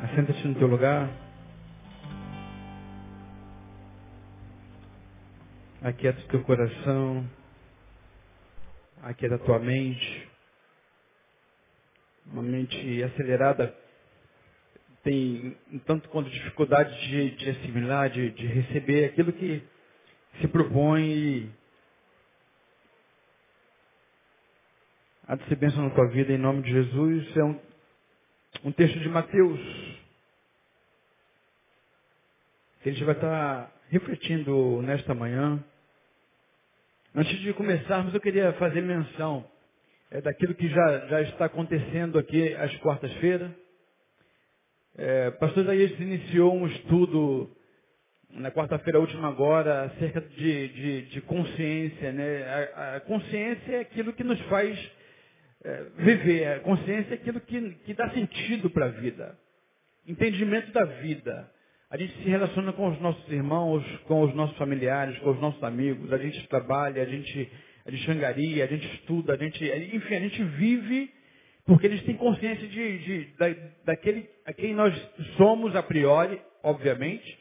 Assenta-te no teu lugar. Aquieta o teu coração. Aquieta a tua mente. Uma mente acelerada tem um tanto quanto dificuldade de, de assimilar, de, de, receber aquilo que se propõe a de na tua vida em nome de Jesus. É um, um texto de Mateus. Que a gente vai estar refletindo nesta manhã. Antes de começarmos, eu queria fazer menção é, daquilo que já, já está acontecendo aqui às quartas-feiras. É, pastor Isaías iniciou um estudo na quarta-feira última agora acerca de, de, de consciência. Né? A, a, consciência é aquilo que nos faz é, viver. A consciência é aquilo que, que dá sentido para a vida. Entendimento da vida. A gente se relaciona com os nossos irmãos, com os nossos familiares, com os nossos amigos. A gente trabalha, a gente, a gente xangaria, a gente estuda, a gente, enfim, a gente vive porque eles têm consciência de, de, da, daquele a quem nós somos a priori, obviamente.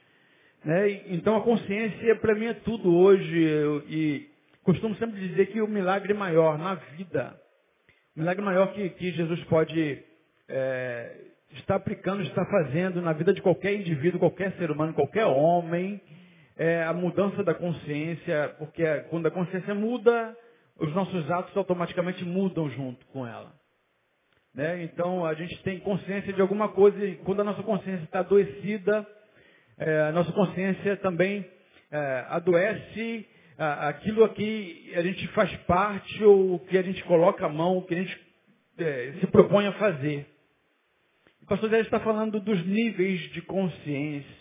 Né? Então a consciência para mim é tudo hoje. Eu, e costumo sempre dizer que o milagre maior na vida, o milagre maior que, que Jesus pode é, estar aplicando, estar fazendo na vida de qualquer indivíduo, qualquer ser humano, qualquer homem, é a mudança da consciência, porque quando a consciência muda, os nossos atos automaticamente mudam junto com ela. Né? Então a gente tem consciência de alguma coisa e quando a nossa consciência está adoecida, é, a nossa consciência também é, adoece aquilo aqui a gente faz parte ou que a gente coloca a mão, o que a gente é, se propõe a fazer. O pastor Zé está falando dos níveis de consciência.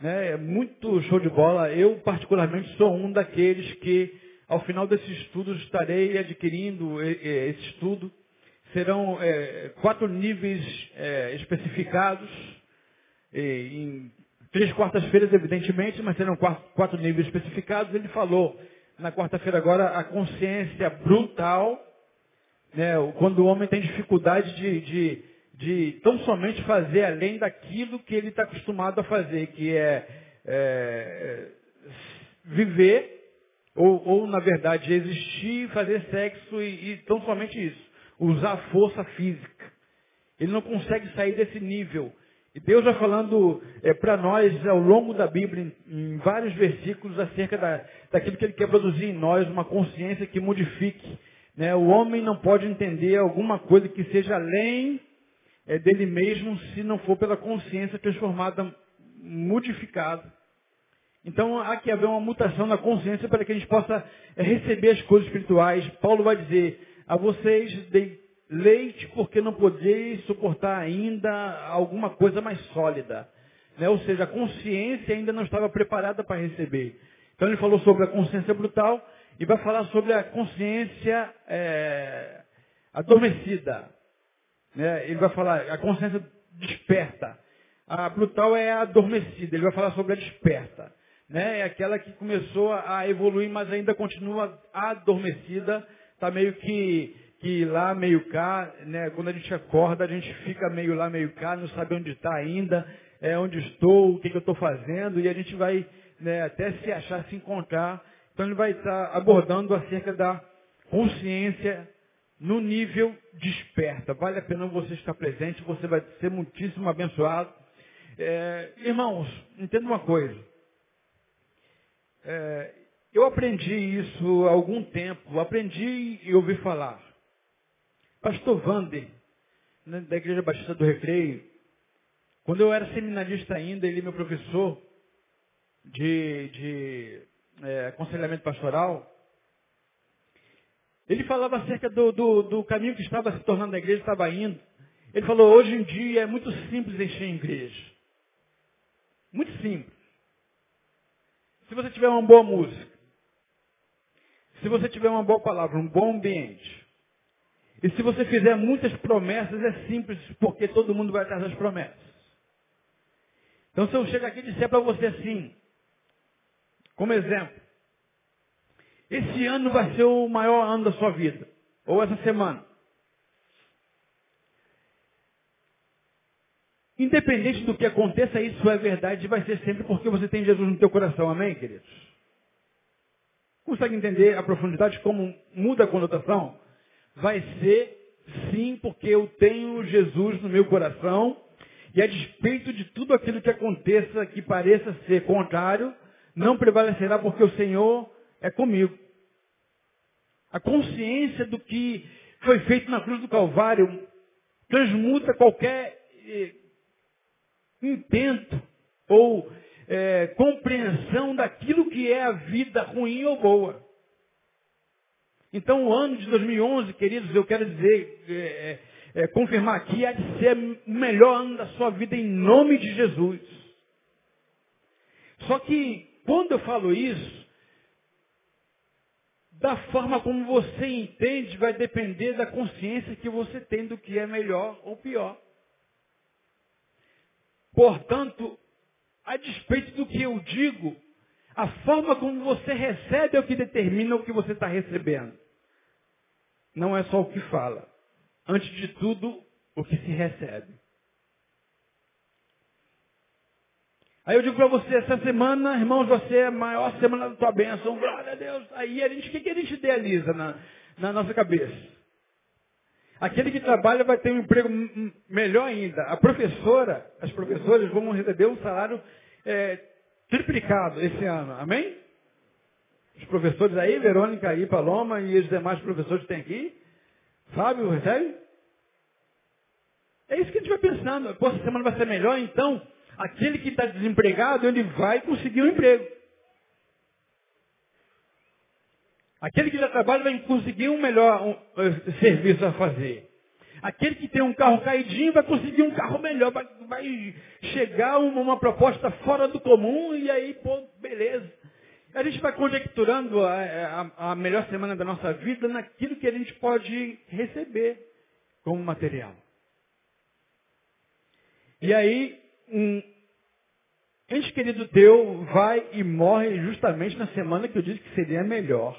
Né? É muito show de bola. Eu, particularmente, sou um daqueles que, ao final desse estudo, estarei adquirindo esse estudo serão é, quatro níveis é, especificados, em três quartas-feiras, evidentemente, mas serão quatro, quatro níveis especificados. Ele falou na quarta-feira agora a consciência brutal, né, quando o homem tem dificuldade de, de, de tão somente fazer além daquilo que ele está acostumado a fazer, que é, é viver, ou, ou, na verdade existir, fazer sexo e, e tão somente isso usar força física. Ele não consegue sair desse nível. E Deus vai falando é, para nós ao longo da Bíblia, em, em vários versículos, acerca da, daquilo que Ele quer produzir em nós, uma consciência que modifique. Né? O homem não pode entender alguma coisa que seja além é, dele mesmo, se não for pela consciência transformada, modificada. Então há que haver uma mutação na consciência para que a gente possa é, receber as coisas espirituais. Paulo vai dizer, a vocês dei leite porque não podeis suportar ainda alguma coisa mais sólida. Né? Ou seja, a consciência ainda não estava preparada para receber. Então ele falou sobre a consciência brutal e vai falar sobre a consciência é, adormecida. Né? Ele vai falar a consciência desperta. A brutal é a adormecida. Ele vai falar sobre a desperta. Né? É aquela que começou a evoluir, mas ainda continua adormecida está meio que, que lá, meio cá, né? Quando a gente acorda, a gente fica meio lá, meio cá, não sabe onde está ainda, é, onde estou, o que, que eu estou fazendo, e a gente vai né, até se achar, se encontrar. Então ele vai estar tá abordando acerca da consciência no nível desperta. Vale a pena você estar presente, você vai ser muitíssimo abençoado. É, irmãos, entenda uma coisa. É, eu aprendi isso há algum tempo, aprendi e ouvi falar. Pastor Vander, né, da Igreja Batista do Recreio, quando eu era seminarista ainda, ele é meu professor de, de é, aconselhamento pastoral, ele falava acerca do, do, do, caminho que estava se tornando a igreja, estava indo. Ele falou, hoje em dia é muito simples encher a igreja. Muito simples. Se você tiver uma boa música, se você tiver uma boa palavra, um bom ambiente, e se você fizer muitas promessas, é simples, porque todo mundo vai atrás das promessas. Então, se eu chegar aqui e disser para você assim, como exemplo, esse ano vai ser o maior ano da sua vida, ou essa semana. Independente do que aconteça, isso é verdade e vai ser sempre porque você tem Jesus no teu coração. Amém, queridos? Consegue entender a profundidade como muda a conotação? Vai ser sim porque eu tenho Jesus no meu coração e a despeito de tudo aquilo que aconteça que pareça ser contrário, não prevalecerá porque o Senhor é comigo. A consciência do que foi feito na cruz do Calvário transmuta qualquer eh, intento ou é, compreensão daquilo que é a vida ruim ou boa. Então o ano de 2011, queridos, eu quero dizer, é, é, é, confirmar aqui, há de ser o melhor ano da sua vida em nome de Jesus. Só que quando eu falo isso, da forma como você entende vai depender da consciência que você tem do que é melhor ou pior. Portanto, a despeito do que eu digo, a forma como você recebe é o que determina o que você está recebendo. Não é só o que fala. Antes de tudo, o que se recebe. Aí eu digo para você, essa semana, irmãos, você é a maior semana da tua bênção. Glória a Deus. Aí a gente, o que, que a gente idealiza na, na nossa cabeça? Aquele que trabalha vai ter um emprego melhor ainda. A professora, as professoras vão receber um salário é, triplicado esse ano. Amém? Os professores aí, Verônica aí, Paloma e os demais professores que tem aqui. Fábio, recebe? É isso que a gente vai pensando. Pô, essa semana vai ser melhor, então aquele que está desempregado, ele vai conseguir um emprego. Aquele que já trabalha vai conseguir um melhor um, uh, serviço a fazer. Aquele que tem um carro caidinho vai conseguir um carro melhor, vai, vai chegar uma, uma, proposta fora do comum e aí, pô, beleza. A gente vai conjecturando a, a, a melhor semana da nossa vida naquilo que a gente pode receber como material. E aí, um ente querido teu vai e morre justamente na semana que eu disse que seria melhor.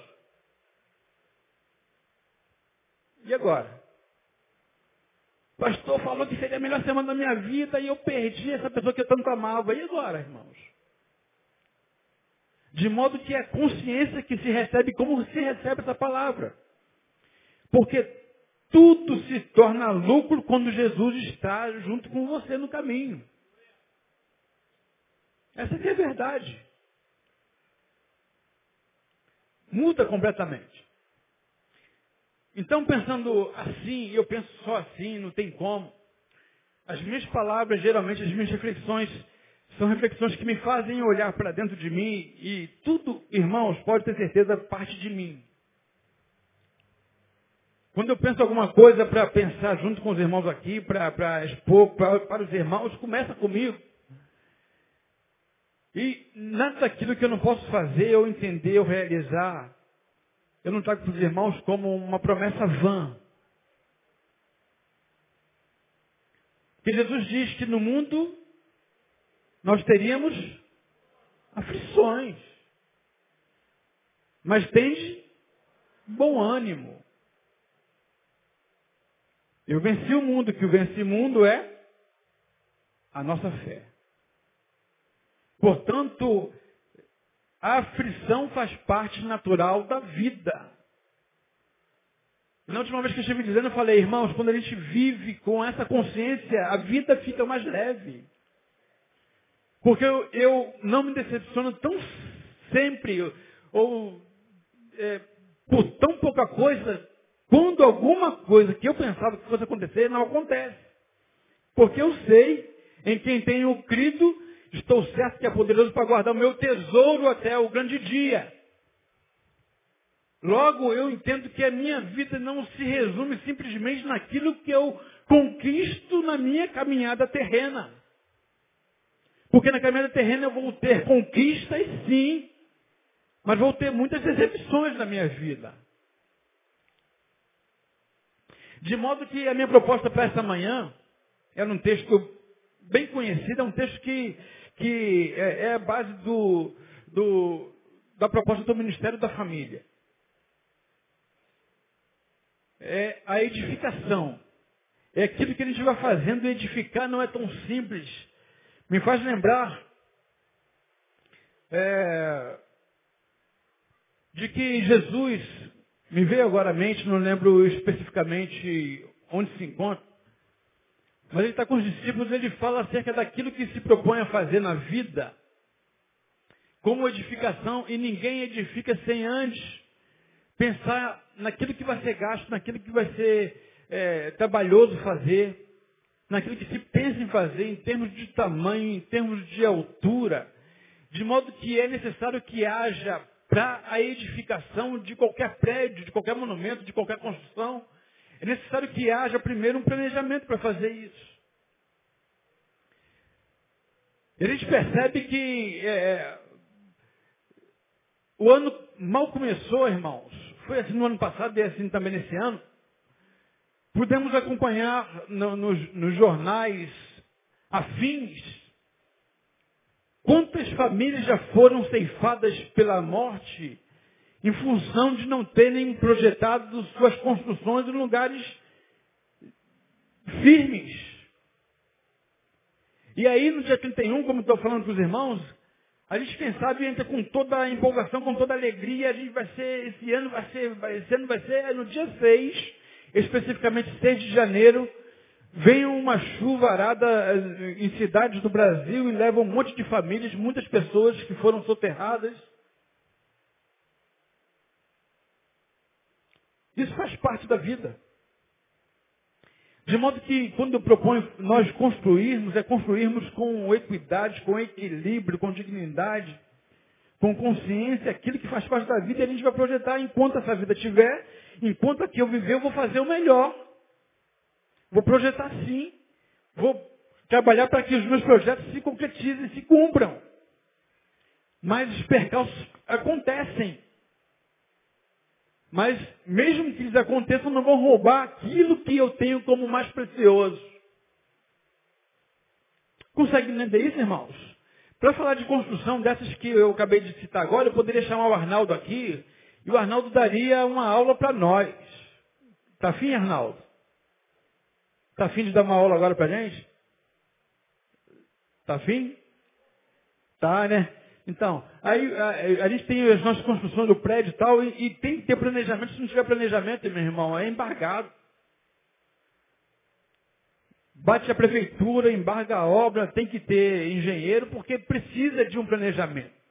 E agora? O pastor falou que seria a melhor semana da minha vida e eu perdi essa pessoa que eu tanto amava. E agora, irmãos? De modo que é consciência que se recebe como se recebe essa palavra. Porque tudo se torna lucro quando Jesus está junto com você no caminho. Essa aqui é a verdade. Muda completamente. Então, pensando assim, eu penso só assim, não tem como. As minhas palavras, geralmente, as minhas reflexões, são reflexões que me fazem olhar para dentro de mim e tudo, irmãos, pode ter certeza, parte de mim. Quando eu penso alguma coisa para pensar junto com os irmãos aqui, para expor pra, para os irmãos, começa comigo. E nada daquilo que eu não posso fazer, ou entender, ou realizar, eu não trago para os irmãos como uma promessa vã. Que Jesus diz que no mundo nós teríamos aflições. Mas tende bom ânimo. Eu venci o mundo, que o venci mundo é a nossa fé. Portanto, a aflição faz parte natural da vida. Na última vez que eu estive dizendo, eu falei, irmãos, quando a gente vive com essa consciência, a vida fica mais leve. Porque eu, eu não me decepciono tão sempre, ou é, por tão pouca coisa, quando alguma coisa que eu pensava que fosse acontecer, não acontece. Porque eu sei em quem tenho crido Estou certo que é poderoso para guardar o meu tesouro até o grande dia. Logo, eu entendo que a minha vida não se resume simplesmente naquilo que eu conquisto na minha caminhada terrena. Porque na caminhada terrena eu vou ter conquistas, sim, mas vou ter muitas decepções na minha vida. De modo que a minha proposta para essa manhã era um texto bem conhecido, é um texto que que é, é a base do, do, da proposta do Ministério da Família. É a edificação. É aquilo que a gente vai fazendo, edificar não é tão simples. Me faz lembrar é, de que Jesus, me veio agora à mente, não lembro especificamente onde se encontra, mas ele está com os discípulos, ele fala acerca daquilo que se propõe a fazer na vida, como edificação, e ninguém edifica sem antes pensar naquilo que vai ser gasto, naquilo que vai ser é, trabalhoso fazer, naquilo que se pensa em fazer em termos de tamanho, em termos de altura, de modo que é necessário que haja para a edificação de qualquer prédio, de qualquer monumento, de qualquer construção, é necessário que haja primeiro um planejamento para fazer isso. A gente percebe que é, o ano mal começou, irmãos. Foi assim no ano passado e é assim também nesse ano. Pudemos acompanhar no, nos, nos jornais afins Quantas famílias já foram ceifadas pela morte em função de não terem projetado suas construções em lugares firmes? E aí, no dia 31, como estou falando para os irmãos, a gente quem sabe entra com toda a empolgação, com toda a alegria, a gente vai ser, esse ano vai ser, esse ano vai ser no dia 6, especificamente 6 de janeiro, vem uma chuva arada eh, em cidades do Brasil e leva um monte de famílias, muitas pessoas que foram soterradas. Isso faz parte da vida. De modo que, quando eu proponho nós construirmos, é construirmos com equidade, com equilíbrio, com dignidade, com consciência, aquilo que faz parte da vida e a gente vai projetar enquanto essa vida tiver, enquanto aqui eu viver, eu vou fazer o melhor. Vou projetar sim. Vou trabalhar para que os meus projetos se concretizem, se cumpram. Mas os percalços acontecem. Mas mesmo que eles aconteçam, não vão roubar aquilo que eu tenho como mais precioso. Consegue entender isso, irmãos? Para falar de construção dessas que eu acabei de citar agora, eu poderia chamar o Arnaldo aqui e o Arnaldo daria uma aula para nós. Tá afim, Arnaldo? Está afim de dar uma aula agora para gente? Está afim? Tá, né? Então, aí a, a, gente tem as nossas construções do prédio e tal, e, e, tem que ter planejamento. Se não tiver planejamento, meu irmão, é embargado. Bate a prefeitura, embarga a obra, tem que ter engenheiro, porque precisa de um planejamento.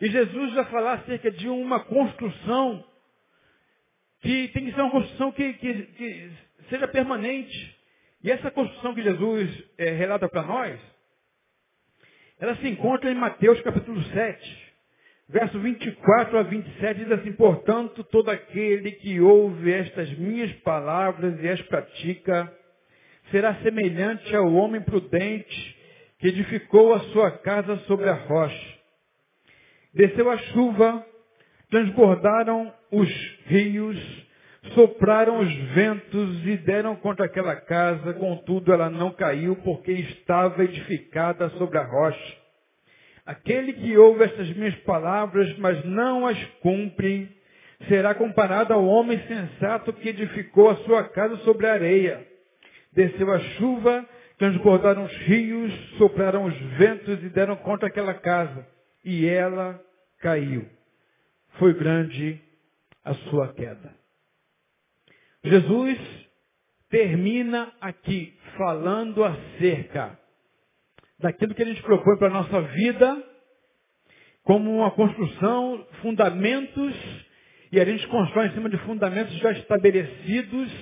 E Jesus vai falar acerca de uma construção que tem que ser uma construção que, que, que seja permanente. E essa construção que Jesus é, relata para nós, ela se encontra em Mateus capítulo 7, verso 24 a 27, diz assim, portanto, todo aquele que ouve estas minhas palavras e as pratica, será semelhante ao homem prudente que edificou a sua casa sobre a rocha. Desceu a chuva, transbordaram os rios, sopraram os ventos e deram contra aquela casa, contudo ela não caiu, porque estava edificada sobre a rocha. Aquele que ouve estas minhas palavras, mas não as cumpre, será comparado ao homem sensato que edificou a sua casa sobre a areia. Desceu a chuva, transbordaram os rios, sopraram os ventos e deram contra aquela casa, e ela caiu. Foi grande a sua queda. Jesus termina aqui falando acerca daquilo que a gente propõe para a nossa vida como uma construção, fundamentos, e a gente constrói em cima de fundamentos já estabelecidos.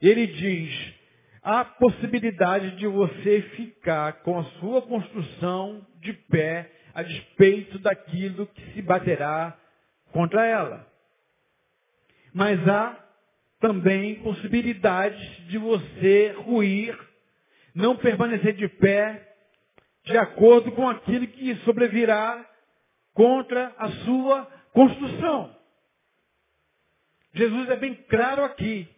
Ele diz, há possibilidade de você ficar com a sua construção de pé a despeito daquilo que se baterá contra ela. Mas há também possibilidades de você ruir, não permanecer de pé, de acordo com aquilo que sobrevirá contra a sua construção. Jesus é bem claro aqui.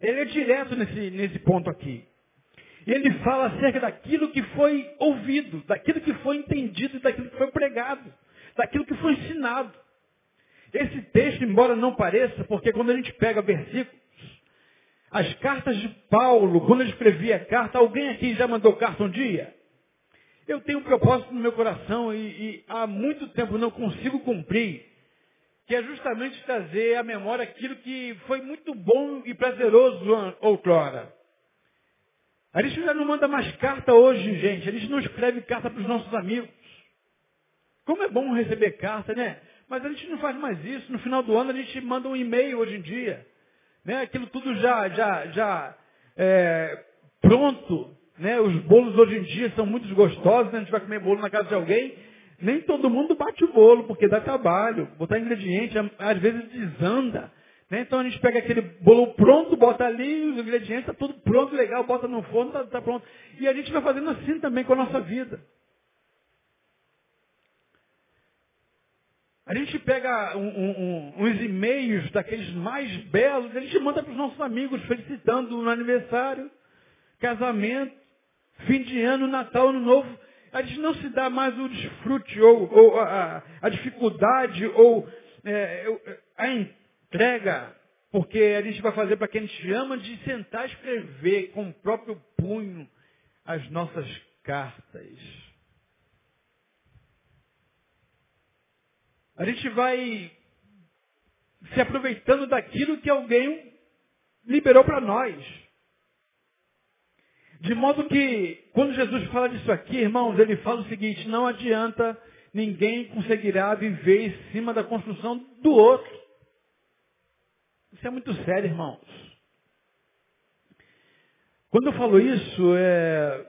Ele é direto nesse, nesse ponto aqui. Ele fala acerca daquilo que foi ouvido, daquilo que foi entendido, daquilo que foi pregado, daquilo que foi ensinado. Esse texto, embora não pareça, porque quando a gente pega versículos, as cartas de Paulo, quando ele escrevia carta, alguém aqui já mandou carta um dia? Eu tenho um propósito no meu coração e, e há muito tempo não consigo cumprir, que é justamente trazer à memória aquilo que foi muito bom e prazeroso outrora. A gente já não manda mais carta hoje, gente. A gente não escreve carta para os nossos amigos. Como é bom receber carta, né? Mas a gente não faz mais isso. No final do ano a gente manda um e-mail hoje em dia. Né? Aquilo tudo já, já, já é, pronto. Né? Os bolos hoje em dia são muito gostosos. Né? A gente vai comer bolo na casa de alguém. Nem todo mundo bate o bolo, porque dá trabalho. Botar ingrediente, às vezes desanda. Né? Então a gente pega aquele bolo pronto, bota ali os ingredientes, está tudo pronto, legal, bota no forno, está tá pronto. E a gente vai fazendo assim também com a nossa vida. A gente pega um, um, um, uns e-mails daqueles mais belos, a gente manda para os nossos amigos felicitando no aniversário, casamento, fim de ano, Natal, Ano Novo. A gente não se dá mais o desfrute ou, ou a, a, dificuldade ou é, a entrega, porque a gente vai fazer para quem a gente ama de sentar e escrever com o próprio punho as nossas cartas. A gente vai se aproveitando daquilo que alguém liberou para nós. De modo que, quando Jesus fala disso aqui, irmãos, ele fala o seguinte, não adianta ninguém conseguirá viver em cima da construção do outro. Isso é muito sério, irmãos. Quando eu falo isso, é,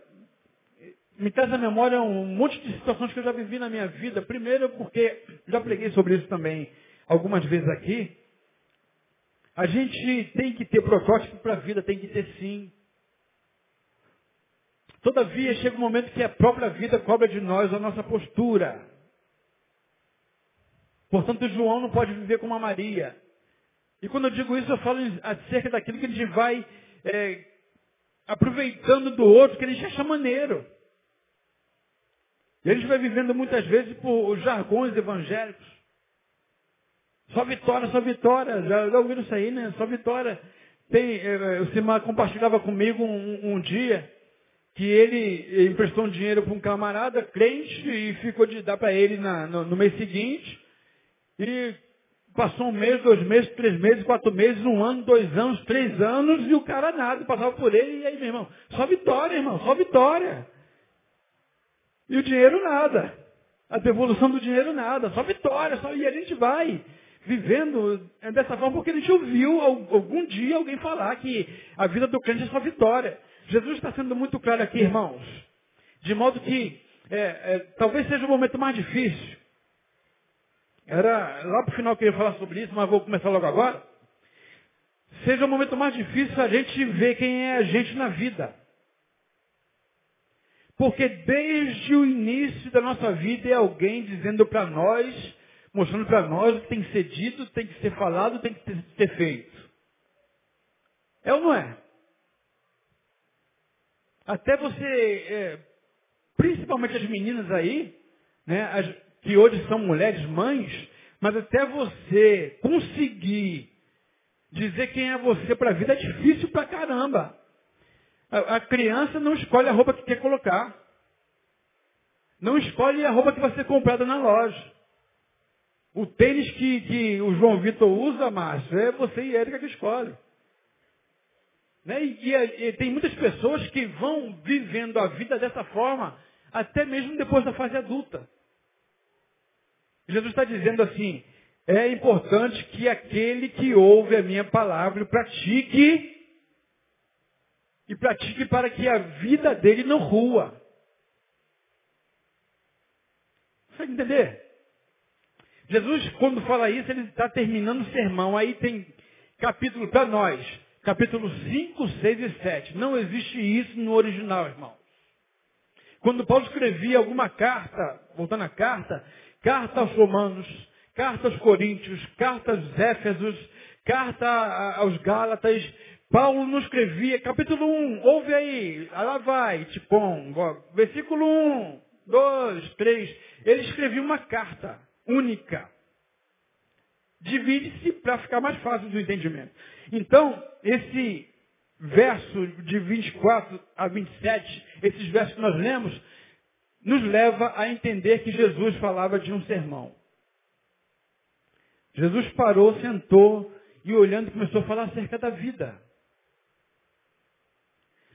me traz à memória um monte de situações que eu já vivi na minha vida. Primeiro, porque já preguei sobre isso também algumas vezes aqui. A gente tem que ter protótipo para a vida, tem que ter sim. Todavia, chega um momento que a própria vida cobra de nós a nossa postura. Portanto, João não pode viver como a Maria. E quando eu digo isso, eu falo acerca daquilo que a gente vai é, aproveitando do outro, que a gente acha maneiro. E a gente vai vivendo muitas vezes por jargões evangélicos. Só vitória, só vitória. Já, já ouviram isso aí, né? Só vitória. Tem, é, o Simar compartilhava comigo um, um, dia que ele emprestou um dinheiro para um camarada crente e ficou de dar para ele na, no, no mês seguinte. E passou um mês, dois meses, três meses, quatro meses, um ano, dois anos, três anos, e o cara nada, passava por ele, e aí, meu irmão, só vitória, irmão, só vitória. E o dinheiro nada. A devolução do dinheiro nada. Só vitória. Só... E a gente vai vivendo dessa forma porque a gente ouviu algum dia alguém falar que a vida do crente é só vitória. Jesus está sendo muito claro aqui, irmãos. De modo que é, é, talvez seja o momento mais difícil. Era lá para o final que eu ia falar sobre isso, mas vou começar logo agora. Seja o momento mais difícil a gente ver quem é a gente na vida. Porque desde o início da nossa vida é alguém dizendo para nós, mostrando para nós o que tem que ser dito, tem que ser falado, tem que ter feito. É ou não é? Até você, é, principalmente as meninas aí, né, as, que hoje são mulheres mães, mas até você conseguir dizer quem é você para a vida é difícil pra caramba. A, criança não escolhe a roupa que quer colocar. Não escolhe a roupa que vai ser comprada na loja. O tênis que, que o João Vitor usa, Márcio, é você e Érica que escolhe. Né? E, e, e, tem muitas pessoas que vão vivendo a vida dessa forma, até mesmo depois da fase adulta. Jesus está dizendo assim, é importante que aquele que ouve a minha palavra pratique e pratique para que a vida dele não rua. Consegue entender? Jesus, quando fala isso, ele está terminando o sermão. Aí tem capítulo para nós. Capítulo 5, 6 e 7. Não existe isso no original, irmão. Quando Paulo escrevia alguma carta, voltando à carta, carta aos romanos, carta aos coríntios, carta aos éfesos, carta aos gálatas, Paulo não escrevia, capítulo 1, ouve aí, lá vai, Tipom, versículo 1, 2, 3. Ele escrevia uma carta única. Divide-se para ficar mais fácil do entendimento. Então, esse verso de 24 a 27, esses versos que nós lemos, nos leva a entender que Jesus falava de um sermão. Jesus parou, sentou e olhando começou a falar acerca da vida.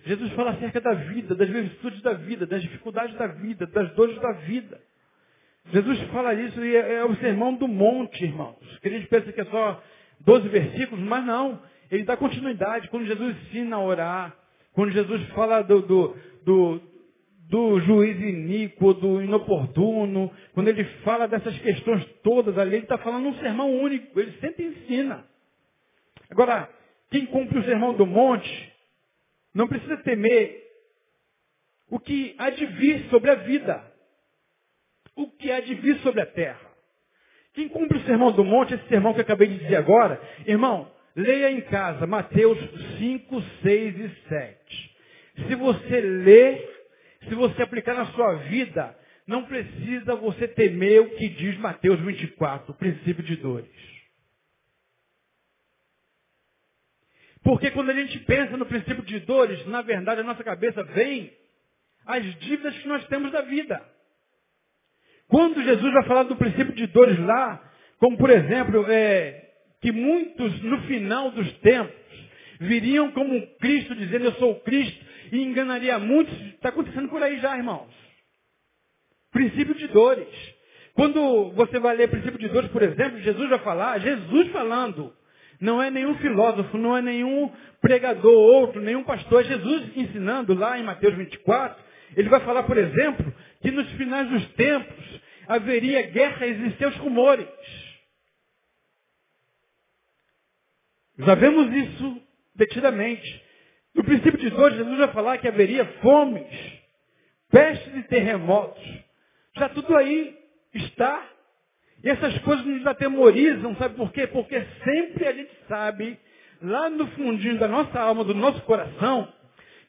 Jesus fala acerca da vida, das virtudes da vida, das dificuldades da vida, das dores da vida. Jesus fala isso e é, é o sermão do monte, irmãos. Que a gente pensa que é só 12 versículos, mas não. Ele dá continuidade. Quando Jesus ensina a orar, quando Jesus fala do, do, do, do juiz iníquo, do inoportuno, quando ele fala dessas questões todas ali, ele está falando um sermão único. Ele sempre ensina. Agora, quem cumpre o sermão do monte, não precisa temer o que há de vir sobre a vida o que há de vir sobre a terra. Quem cumpre o sermão do monte, esse sermão que eu acabei de dizer agora, irmão, leia em casa Mateus 5, 6 e 7. Se você ler, se você aplicar na sua vida, não precisa você temer o que diz Mateus 24, o princípio de dores. Porque quando a gente pensa no princípio de dores, na verdade a nossa cabeça vem as dívidas que nós temos da vida. Quando Jesus vai falar do princípio de dores lá, como por exemplo, é, que muitos no final dos tempos viriam como Cristo dizendo eu sou o Cristo e enganaria muitos, está acontecendo por aí já, irmãos. Princípio de dores. Quando você vai ler princípio de dores, por exemplo, Jesus vai falar, Jesus falando, não é nenhum filósofo, não é nenhum pregador outro, nenhum pastor, é Jesus ensinando lá em Mateus 24, ele vai falar, por exemplo, que nos finais dos tempos haveria guerras e seus rumores. Já vemos isso detidamente. No princípio de hoje, Jesus vai falar que haveria fomes, pestes e terremotos. Já tudo aí está. E essas coisas nos atemorizam, sabe por quê? Porque sempre a gente sabe, lá no fundinho da nossa alma, do nosso coração,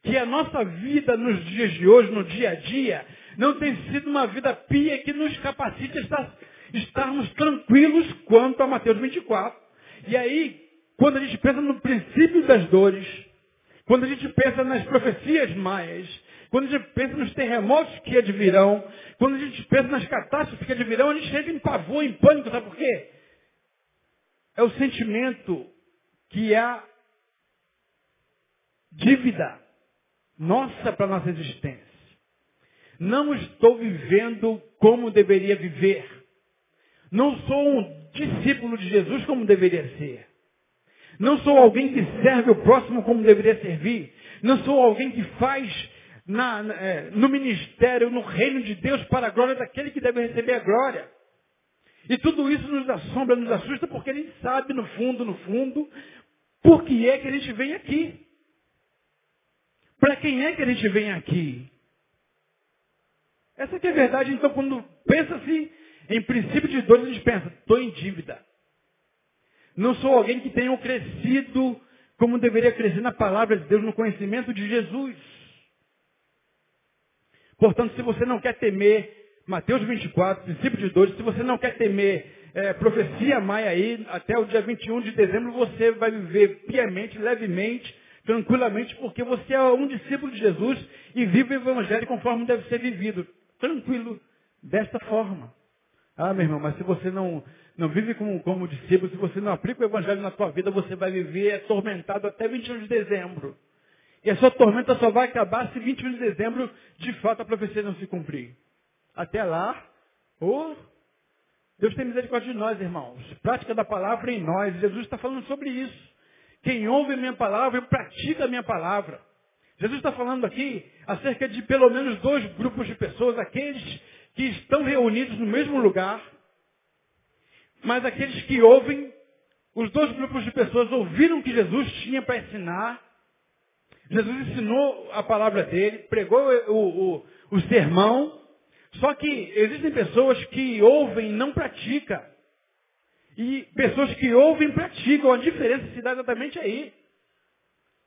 que a nossa vida nos dias de hoje, no dia a dia, não tem sido uma vida pia que nos capacite a estar, estarmos tranquilos quanto a Mateus 24. E aí, quando a gente pensa no princípio das dores, quando a gente pensa nas profecias maias, quando a gente pensa nos terremotos que advirão, quando a gente pensa nas catástrofes que advirão, a gente entra em pavor, em pânico, sabe por quê? É o sentimento que há dívida nossa para a nossa existência. Não estou vivendo como deveria viver. Não sou um discípulo de Jesus como deveria ser. Não sou alguém que serve o próximo como deveria servir. Não sou alguém que faz na, é, no ministério, no reino de Deus, para a glória daquele que deve receber a glória. E tudo isso nos assombra, nos assusta, porque a gente sabe, no fundo, no fundo, por que é que a gente vem aqui. Para quem é que a gente vem aqui? Essa é a verdade. Então, quando pensa-se em princípio de dores, a gente pensa, estou em dívida. Não sou alguém que tenha crescido como deveria crescer na palavra de Deus, no conhecimento de Jesus. Portanto, se você não quer temer Mateus 24, princípio de dores, se você não quer temer é, profecia maia aí, até o dia 21 de dezembro você vai viver piamente, levemente, tranquilamente, porque você é um discípulo de Jesus e vive o Evangelho conforme deve ser vivido. Tranquilo, desta forma. Ah, meu irmão, mas se você não, não vive como, como discípulo, se você não aplica o Evangelho na sua vida, você vai viver atormentado até 21 de dezembro. E a sua tormenta só vai acabar se 21 de dezembro, de fato, a profecia não se cumprir. Até lá, oh, Deus tem misericórdia de nós, irmãos. Prática da palavra em nós. Jesus está falando sobre isso. Quem ouve a minha palavra e pratica a minha palavra. Jesus está falando aqui acerca de pelo menos dois grupos de pessoas, aqueles que estão reunidos no mesmo lugar, mas aqueles que ouvem, os dois grupos de pessoas ouviram o que Jesus tinha para ensinar. Jesus ensinou a palavra dele, pregou o, o, o sermão, só que existem pessoas que ouvem e não praticam. E pessoas que ouvem e praticam. A diferença se dá exatamente aí.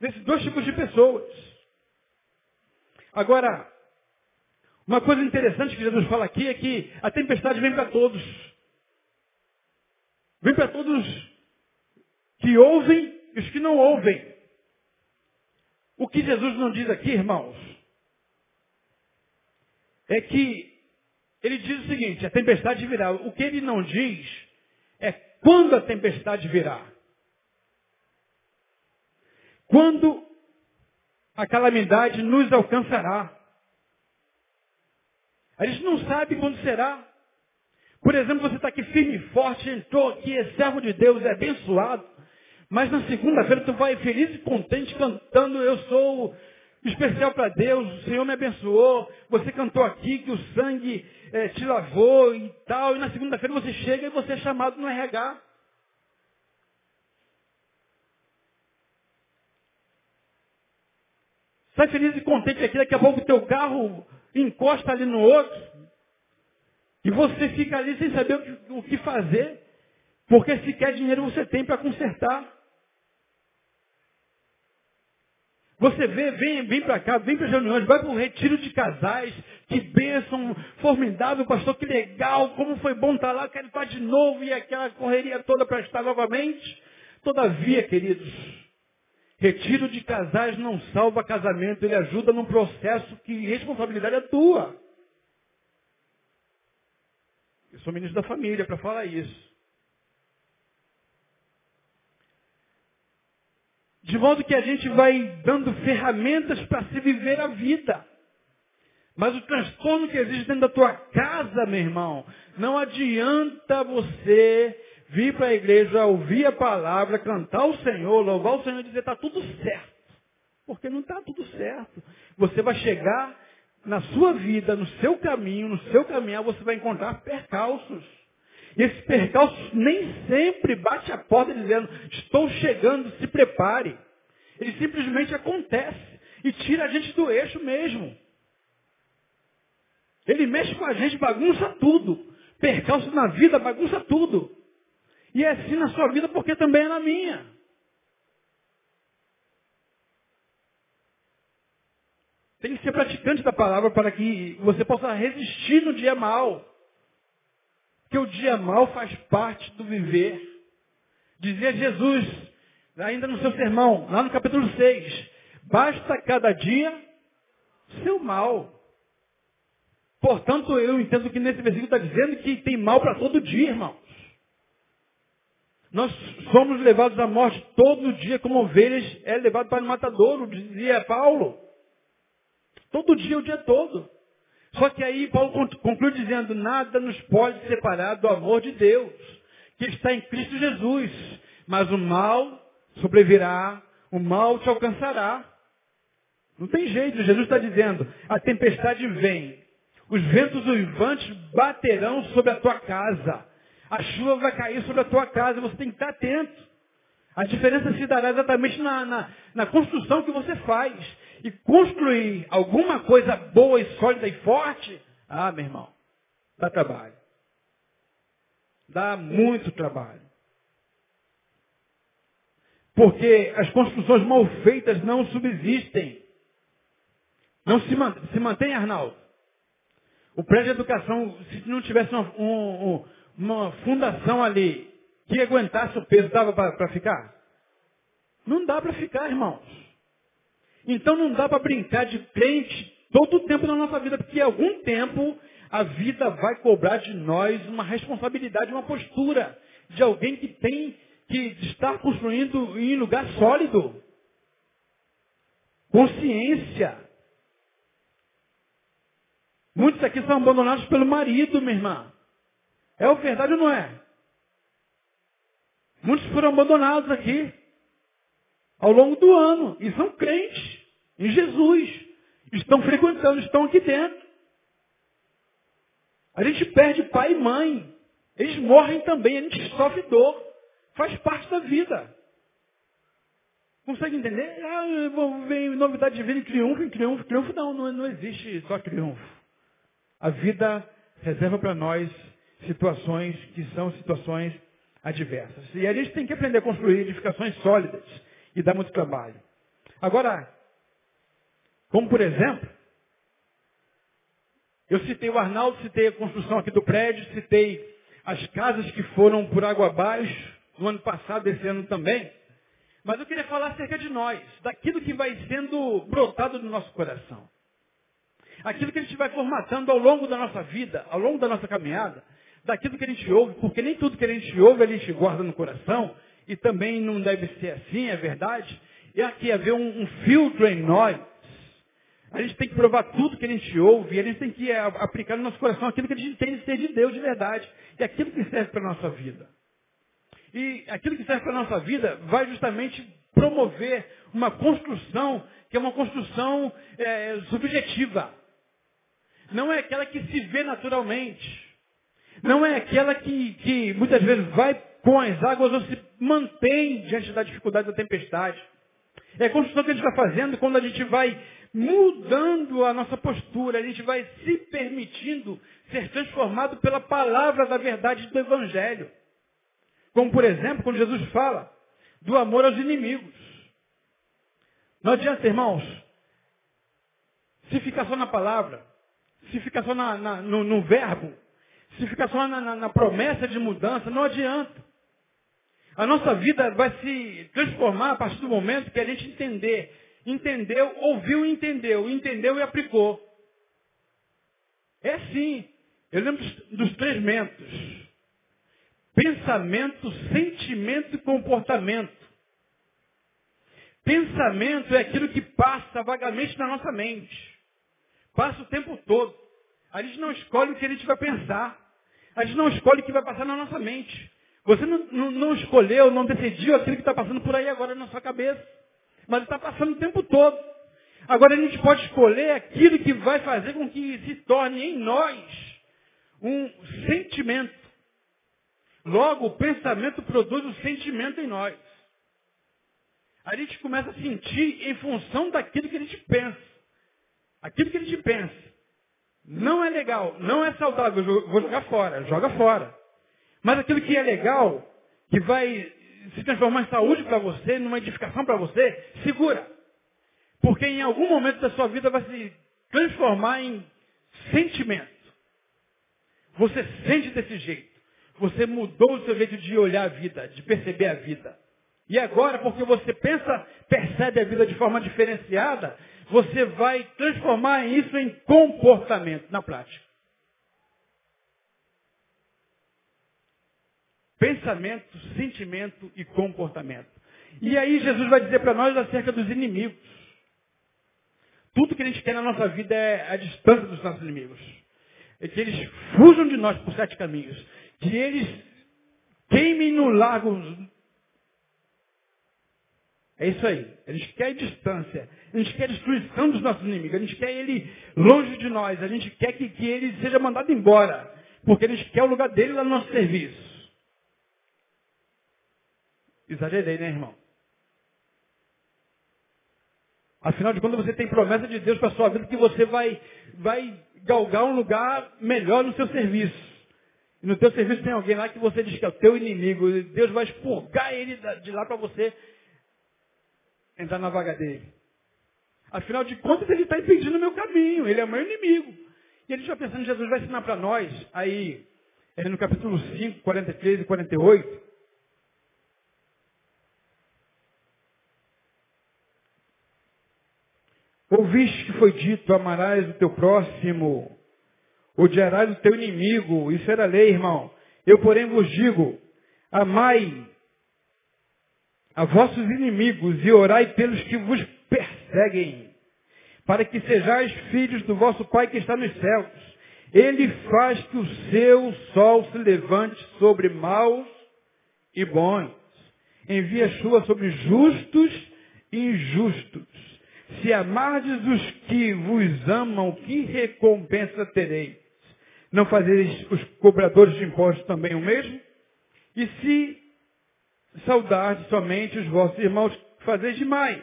Nesses dois tipos de pessoas. Agora, uma coisa interessante que Jesus fala aqui é que a tempestade vem para todos. Vem para todos que ouvem e os que não ouvem. O que Jesus não diz aqui, irmãos, é que ele diz o seguinte, a tempestade virá. O que ele não diz é quando a tempestade virá. Quando a calamidade nos alcançará. A gente não sabe quando será. Por exemplo, você está aqui firme e forte, entrou aqui, é servo de Deus, é abençoado. Mas na segunda-feira tu vai feliz e contente cantando, eu sou especial para Deus, o Senhor me abençoou, você cantou aqui que o sangue é, te lavou e tal, e na segunda-feira você chega e você é chamado no RH. Sai feliz e contente aqui, daqui a pouco o teu carro encosta ali no outro, e você fica ali sem saber o que, fazer, porque sequer dinheiro você tem para consertar. Você vê, vem, vem para cá, vem para as reuniões, vai para um retiro de casais, que bênção, formidável, pastor, que legal, como foi bom estar lá, quero estar de novo, e aquela correria toda para estar novamente. Todavia, queridos, retiro de casais não salva casamento, ele ajuda num processo que responsabilidade é tua. Eu sou ministro da família para falar isso. De modo que a gente vai dando ferramentas para se viver a vida. Mas o transtorno que existe dentro da tua casa, meu irmão, não adianta você vir para a igreja, ouvir a palavra, cantar o Senhor, louvar o Senhor e dizer está tudo certo. Porque não está tudo certo. Você vai chegar na sua vida, no seu caminho, no seu caminhar, você vai encontrar percalços. E esse percalço nem sempre bate a porta dizendo, estou chegando, se prepare. Ele simplesmente acontece e tira a gente do eixo mesmo. Ele mexe com a gente, bagunça tudo. Percalço na vida, bagunça tudo. E é assim na sua vida porque também é na minha. Tem que ser praticante da palavra para que você possa resistir no dia mal. Porque o dia mal faz parte do viver. Dizia Jesus, ainda no seu sermão, lá no capítulo 6, basta cada dia seu mal. Portanto, eu entendo que nesse versículo está dizendo que tem mal para todo dia, irmãos. Nós somos levados à morte todo dia, como ovelhas é levado para o matadouro, dizia Paulo. Todo dia, o dia todo. Só que aí Paulo conclui dizendo, nada nos pode separar do amor de Deus, que está em Cristo Jesus. Mas o mal sobrevirá, o mal te alcançará. Não tem jeito, Jesus está dizendo, a tempestade vem, os ventos uivantes baterão sobre a tua casa, a chuva vai cair sobre a tua casa, você tem que estar atento. A diferença se dará exatamente na, na, na construção que você faz e construir alguma coisa boa e sólida e forte, ah, meu irmão, dá trabalho. Dá muito trabalho. Porque as construções mal feitas não subsistem. Não se, se mantém, Arnaldo. O prédio de educação, se não tivesse uma, um, uma fundação ali que aguentasse o peso, dava para ficar? Não dá para ficar, irmãos. Então não dá para brincar de crente todo o tempo na nossa vida, porque algum tempo a vida vai cobrar de nós uma responsabilidade, uma postura de alguém que tem que estar construindo em lugar sólido. Consciência. Muitos aqui são abandonados pelo marido, minha irmã. É o verdade ou não é? Muitos foram abandonados aqui ao longo do ano. E são crentes em Jesus. Estão frequentando, estão aqui dentro. A gente perde pai e mãe. Eles morrem também, a gente sofre dor. Faz parte da vida. Consegue entender? Ah, vem novidade de vida triunfo, em triunfo, triunfo. Não, não, não existe só triunfo. A vida reserva para nós situações que são situações adversas. E a gente tem que aprender a construir edificações sólidas e dá muito trabalho. Agora, como por exemplo, eu citei o Arnaldo, citei a construção aqui do prédio, citei as casas que foram por água abaixo, no ano passado, esse ano também. Mas eu queria falar acerca de nós, daquilo que vai sendo brotado no nosso coração. Aquilo que a gente vai formatando ao longo da nossa vida, ao longo da nossa caminhada, daquilo que a gente ouve, porque nem tudo que a gente ouve a gente guarda no coração, e também não deve ser assim, é verdade. E aqui haver um, um filtro em nós. A gente tem que provar tudo que a gente ouve, a gente tem que é, aplicar no nosso coração aquilo que a gente tem de ser de Deus de verdade, e aquilo que serve para a nossa vida. E aquilo que serve para a nossa vida vai justamente promover uma construção que é uma construção é, subjetiva. Não é aquela que se vê naturalmente. Não é aquela que, que muitas vezes vai com as águas ou se mantém diante da dificuldade da tempestade. É a construção que a gente está fazendo quando a gente vai mudando a nossa postura, a gente vai se permitindo ser transformado pela palavra da verdade do Evangelho. Como, por exemplo, quando Jesus fala do amor aos inimigos. Não adianta, irmãos, se ficar só na palavra, se ficar só na, na, no, no, verbo, se ficar só na, na promessa de mudança, não adianta. A nossa vida vai se transformar a partir do momento que a gente entender. Entendeu, ouviu e entendeu. Entendeu e aplicou. É assim. Eu lembro dos, dos três mentos. Pensamento, sentimento e comportamento. Pensamento é aquilo que passa vagamente na nossa mente. Passa o tempo todo. A gente não escolhe o que a gente vai pensar. A gente não escolhe o que vai passar na nossa mente. Você não, não, não escolheu, não decidiu aquilo que está passando por aí agora na sua cabeça. Mas está passando o tempo todo. Agora a gente pode escolher aquilo que vai fazer com que se torne em nós um sentimento. Logo, o pensamento produz o sentimento em nós. A gente começa a sentir em função daquilo que a gente pensa. Aquilo que a gente pensa. Não é legal, não é saudável, vou jogar fora, joga fora. Mas aquilo que é legal, que vai se transformar em saúde para você, numa edificação para você, segura. Porque em algum momento da sua vida vai se transformar em sentimento. Você sente desse jeito. Você mudou o seu jeito de olhar a vida, de perceber a vida. E agora, porque você pensa, percebe a vida de forma diferenciada, você vai transformar isso em comportamento na prática. Pensamento, sentimento e comportamento. E aí Jesus vai dizer para nós acerca dos inimigos. Tudo que a gente quer na nossa vida é a distância dos nossos inimigos. É que eles fujam de nós por sete caminhos que eles queimem no lago. É isso aí. A gente quer distância. A gente quer a destruição dos nossos inimigos. A gente quer ele longe de nós. A gente quer que, que ele seja mandado embora. Porque a gente quer o lugar dele lá no nosso serviço. Exagerei, né, irmão? Afinal de contas, você tem promessa de Deus para a sua vida que você vai, vai galgar um lugar melhor no seu serviço. E no teu serviço tem alguém lá que você diz que é o teu inimigo. E Deus vai expurgar ele de lá para você entrar na vaga dele. Afinal de contas, ele está impedindo o meu caminho. Ele é meu inimigo. E ele já pensando, Jesus vai ensinar para nós, aí, no capítulo 5, 43 e 48, Ouviste que foi dito, amarás o teu próximo odiarás o teu inimigo. Isso era lei, irmão. Eu, porém, vos digo, amai a vossos inimigos e orai pelos que vos perseguem, para que sejais filhos do vosso Pai que está nos céus. Ele faz que o seu sol se levante sobre maus e bons. Envia chuva sobre justos e injustos. Se amardes os que vos amam, que recompensa tereis? Não fazeis os cobradores de impostos também o mesmo? E se saudardes somente os vossos irmãos, fazeis demais.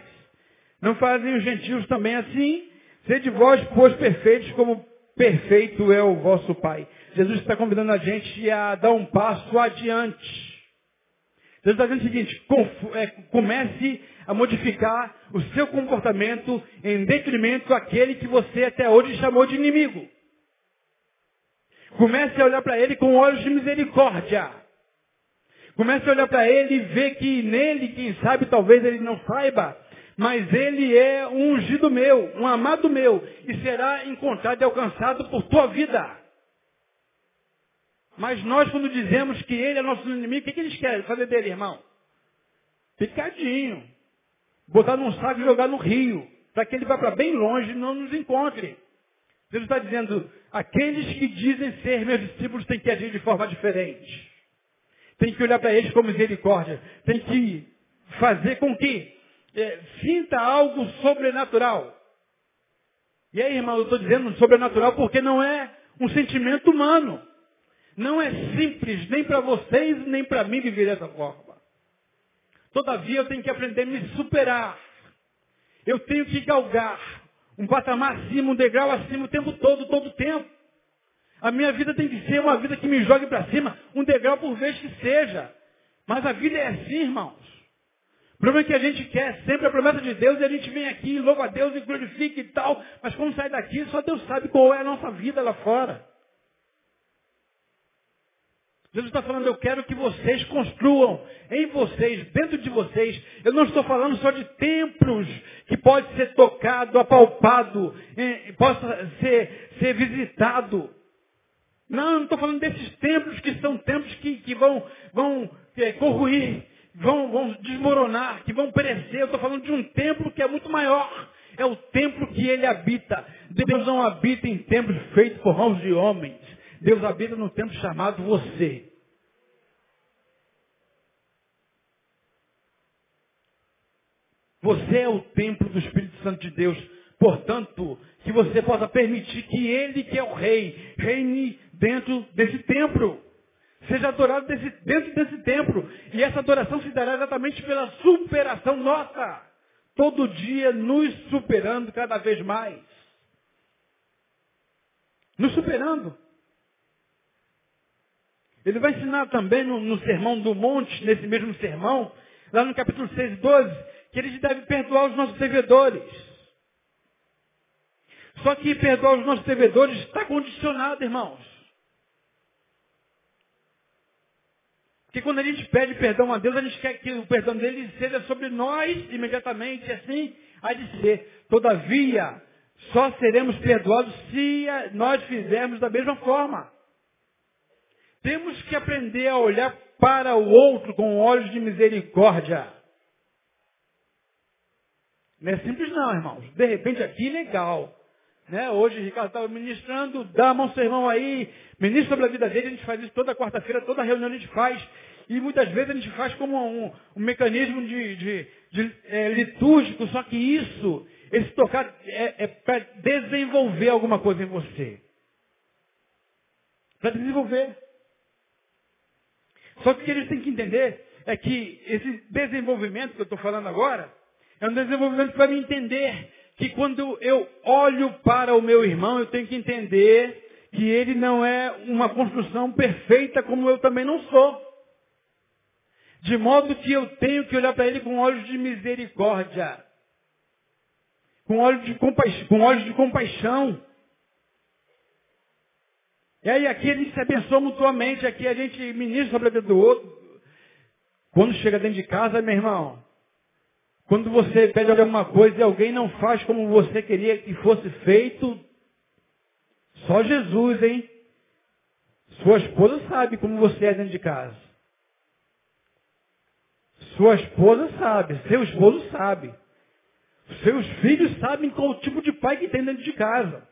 Não fazem os gentios também assim? Sede vós, pois, perfeitos, como perfeito é o vosso Pai. Jesus está convidando a gente a dar um passo adiante. Jesus está dizendo o seguinte, é, comece a modificar o seu comportamento em detrimento daquele que você até hoje chamou de inimigo. Comece a olhar para ele com olhos de misericórdia. Comece a olhar para ele e ver que nele, quem sabe, talvez ele não saiba, mas ele é um ungido meu, um amado meu, e será encontrado e alcançado por tua vida. Mas nós, quando dizemos que ele é nosso inimigo, o que, que eles querem fazer dele, irmão? Picadinho. Botar num saco e jogar no rio, para que ele vá para bem longe e não nos encontre. Jesus está dizendo, aqueles que dizem ser meus discípulos têm que agir de forma diferente. Tem que olhar para eles com misericórdia. Tem que fazer com que é, sinta algo sobrenatural. E aí, irmão, eu estou dizendo sobrenatural porque não é um sentimento humano. Não é simples nem para vocês nem para mim viver dessa forma. Todavia eu tenho que aprender a me superar. Eu tenho que galgar um patamar acima, um degrau acima o tempo todo, todo o tempo. A minha vida tem que ser uma vida que me jogue para cima, um degrau por vez que seja. Mas a vida é assim, irmãos. O problema é que a gente quer sempre a promessa de Deus e a gente vem aqui, louva a Deus e glorifica e tal. Mas quando sai daqui, só Deus sabe qual é a nossa vida lá fora. Jesus está falando, eu quero que vocês construam em vocês, dentro de vocês. Eu não estou falando só de templos que pode ser tocado, apalpado, possa ser, ser visitado. Não, não estou falando desses templos que são templos que, que vão, vão é, corruir, vão, vão desmoronar, que vão perecer. Eu estou falando de um templo que é muito maior. É o templo que ele habita. Deus não habita em templos feitos por mãos de homens. Deus habita no tempo chamado você. Você é o templo do Espírito Santo de Deus. Portanto, que você possa permitir que Ele, que é o Rei, reine dentro desse templo. Seja adorado desse, dentro desse templo. E essa adoração se dará exatamente pela superação nossa. Todo dia nos superando cada vez mais. Nos superando. Ele vai ensinar também no, no Sermão do Monte, nesse mesmo sermão, lá no capítulo 6 e 12, que ele deve perdoar os nossos devedores. Só que perdoar os nossos devedores está condicionado, irmãos. Porque quando a gente pede perdão a Deus, a gente quer que o perdão dele seja sobre nós imediatamente, assim há de ser. Todavia, só seremos perdoados se nós fizermos da mesma forma. Temos que aprender a olhar para o outro com olhos de misericórdia. Não é simples não, irmãos. De repente aqui legal. Né? Hoje o Ricardo estava ministrando, dá a mão seu irmão aí, ministra sobre a vida dele, a gente faz isso toda quarta-feira, toda reunião a gente faz. E muitas vezes a gente faz como um, um mecanismo de, de, de é, litúrgico, só que isso, esse tocar é, é para desenvolver alguma coisa em você. Para desenvolver. Só que o que eles têm que entender é que esse desenvolvimento que eu estou falando agora é um desenvolvimento para me entender que quando eu olho para o meu irmão, eu tenho que entender que ele não é uma construção perfeita como eu também não sou. De modo que eu tenho que olhar para ele com olhos de misericórdia. Com olhos de, compaixão, com olhos de compaixão. E aí aqui a gente se abençoa mutuamente, aqui a gente ministra sobre a vida do outro. Quando chega dentro de casa, meu irmão, quando você pede alguma coisa e alguém não faz como você queria que fosse feito, só Jesus, hein? Sua esposa sabe como você é dentro de casa. Sua esposa sabe, seu esposo sabe. Seus filhos sabem qual tipo de pai que tem dentro de casa.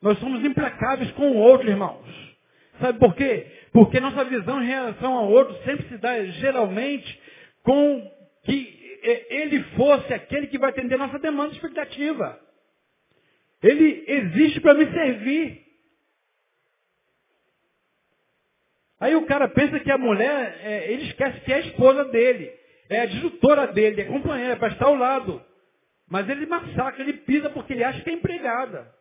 Nós somos implacáveis com o outro, irmãos. Sabe por quê? Porque nossa visão em relação ao outro sempre se dá geralmente com que ele fosse aquele que vai atender nossa demanda expectativa. Ele existe para me servir. Aí o cara pensa que a mulher, é, ele esquece que é a esposa dele, é a disjutora dele, é companheira, é para estar ao lado. Mas ele massacra, ele pisa porque ele acha que é empregada.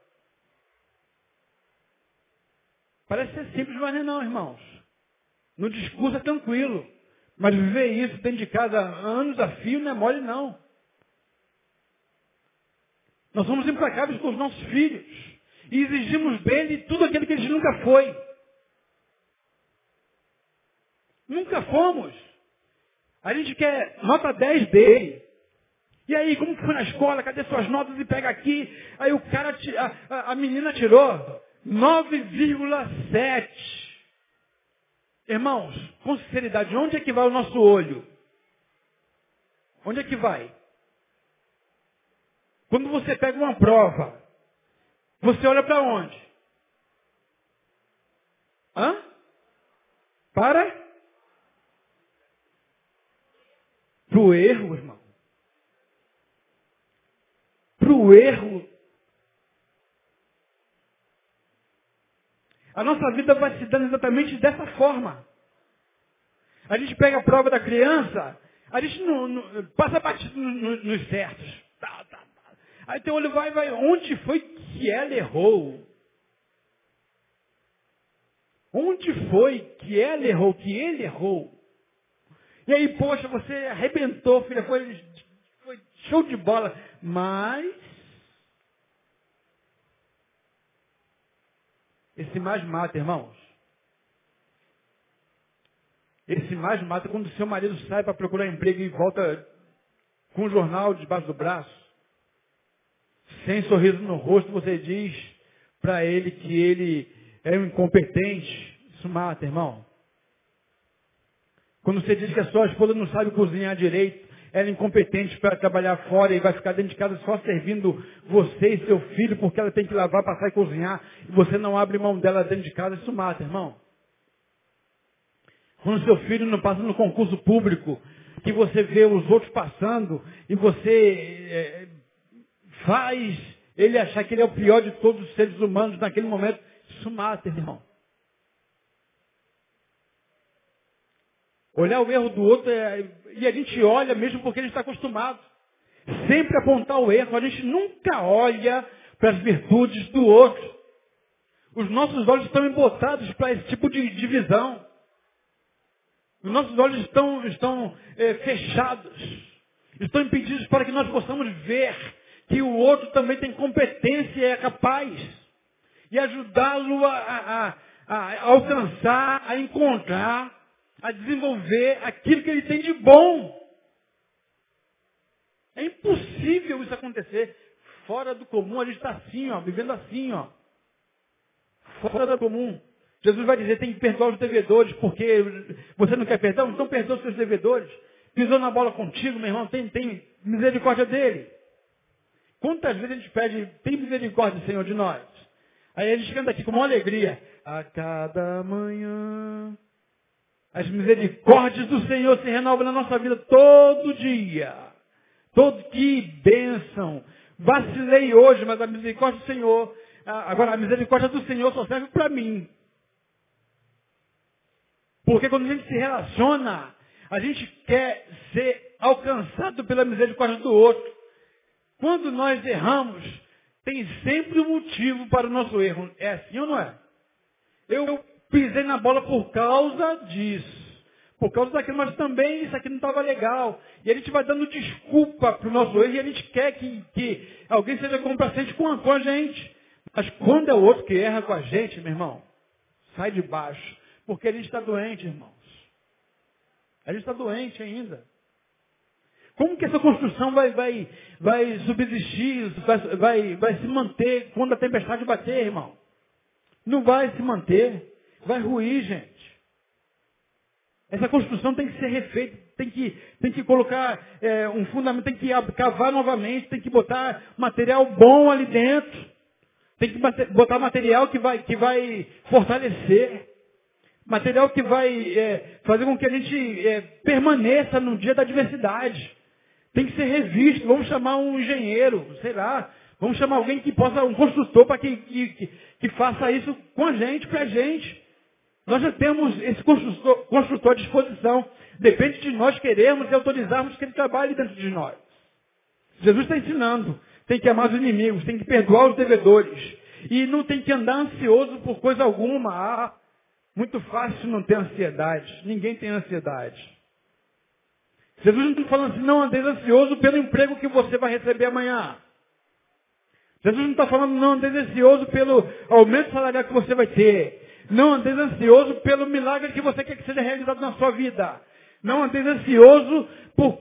Parece ser simples, mas não é não, irmãos. No discurso é tranquilo. Mas viver isso dentro de casa anos a fio não é mole, não. Nós somos implacáveis com os nossos filhos. E exigimos dele tudo aquilo que ele nunca foi. Nunca fomos. A gente quer nota 10 dele. E aí, como foi na escola? Cadê suas notas? E pega aqui. Aí o cara, a, a menina tirou 9,7. Irmãos, com sinceridade, onde é que vai o nosso olho? Onde é que vai? Quando você pega uma prova, você olha para onde? Hã? Para? Para o erro, irmão. Para o erro. A nossa vida vai se dando exatamente dessa forma. A gente pega a prova da criança, a gente não, não passa batido nos, nos certos. Tá, tá, tá. Aí teu olho vai, vai. Onde foi que ela errou? Onde foi que ela errou, que ele errou? E aí, poxa, você arrebentou, filha, foi, foi show de bola. Mas, esse mais mata, irmãos. Esse mais mata quando seu marido sai para procurar emprego e volta com um jornal debaixo do braço. Sem sorriso no rosto, você diz para ele que ele é um incompetente. Isso mata, irmão. Quando você diz que a sua esposa não sabe cozinhar direito, ela é incompetente para trabalhar fora e vai ficar dentro de casa só servindo você e seu filho porque ela tem que lavar, passar e cozinhar, e você não abre mão dela dentro de casa, isso mata, irmão. Quando seu filho não passa no concurso público, que você vê os outros passando e você é, faz ele achar que ele é o pior de todos os seres humanos naquele momento, isso mata, irmão. Olhar o erro do outro é, e a gente olha mesmo porque a gente está acostumado. Sempre apontar o erro. A gente nunca olha para as virtudes do outro. Os nossos olhos estão embotados para esse tipo de divisão. Os nossos olhos estão, estão é, fechados. Estão impedidos para que nós possamos ver que o outro também tem competência e é capaz e ajudá-lo a, a, a, alcançar, a encontrar, a desenvolver aquilo que ele tem de bom. É impossível isso acontecer. Fora do comum, a gente está assim, ó, vivendo assim, ó. Fora do comum. Jesus vai dizer, tem que perdoar os devedores, porque você não quer perdão? Então perdoa os seus devedores. Pisou na bola contigo, meu irmão, tem, tem misericórdia dele. Quantas vezes a gente pede, tem misericórdia, Senhor, de nós? Aí a gente canta aqui com uma alegria. A cada manhã. As misericórdias do Senhor se renovam na nossa vida todo dia. Todo que bênção. Vacilei hoje, mas a misericórdia do Senhor. Agora, a misericórdia do Senhor só serve para mim. Porque quando a gente se relaciona, a gente quer ser alcançado pela misericórdia do outro. Quando nós erramos, tem sempre um motivo para o nosso erro. É assim ou não é? Eu pisei na bola por causa disso. Por causa daquilo, mas também isso aqui não estava legal. E a gente vai dando desculpa para o nosso erro e a gente quer que, que alguém seja complacente com a, com a gente. Mas quando é o outro que erra com a gente, meu irmão, sai de baixo. Porque a gente está doente, irmãos. A gente está doente ainda. Como que essa construção vai, vai, vai subsistir, vai, vai, vai se manter quando a tempestade bater, irmão? Não vai se manter. Vai ruir, gente. Essa construção tem que ser refeita, tem que, tem que colocar é, um fundamento, tem que cavar novamente, tem que botar material bom ali dentro. Tem que botar material que vai, que vai fortalecer. Material que vai é, fazer com que a gente é, permaneça no dia da adversidade. Tem que ser revisto. Vamos chamar um engenheiro, sei lá. Vamos chamar alguém que possa, um construtor, para que, que, que, faça isso com a gente, para a gente. Nós já temos esse construtor, construtor à disposição. Depende de nós queremos e autorizarmos que ele trabalhe dentro de nós. Jesus está ensinando. Tem que amar os inimigos, tem que perdoar os devedores. E não tem que andar ansioso por coisa alguma. Ah, muito fácil não ter ansiedade. Ninguém tem ansiedade. Jesus não está falando assim, não andeis ansioso pelo emprego que você vai receber amanhã. Jesus não está falando, não andeis ansioso pelo aumento salarial que você vai ter. Não andeis ansioso pelo milagre que você quer que seja realizado na sua vida. Não andeis ansioso por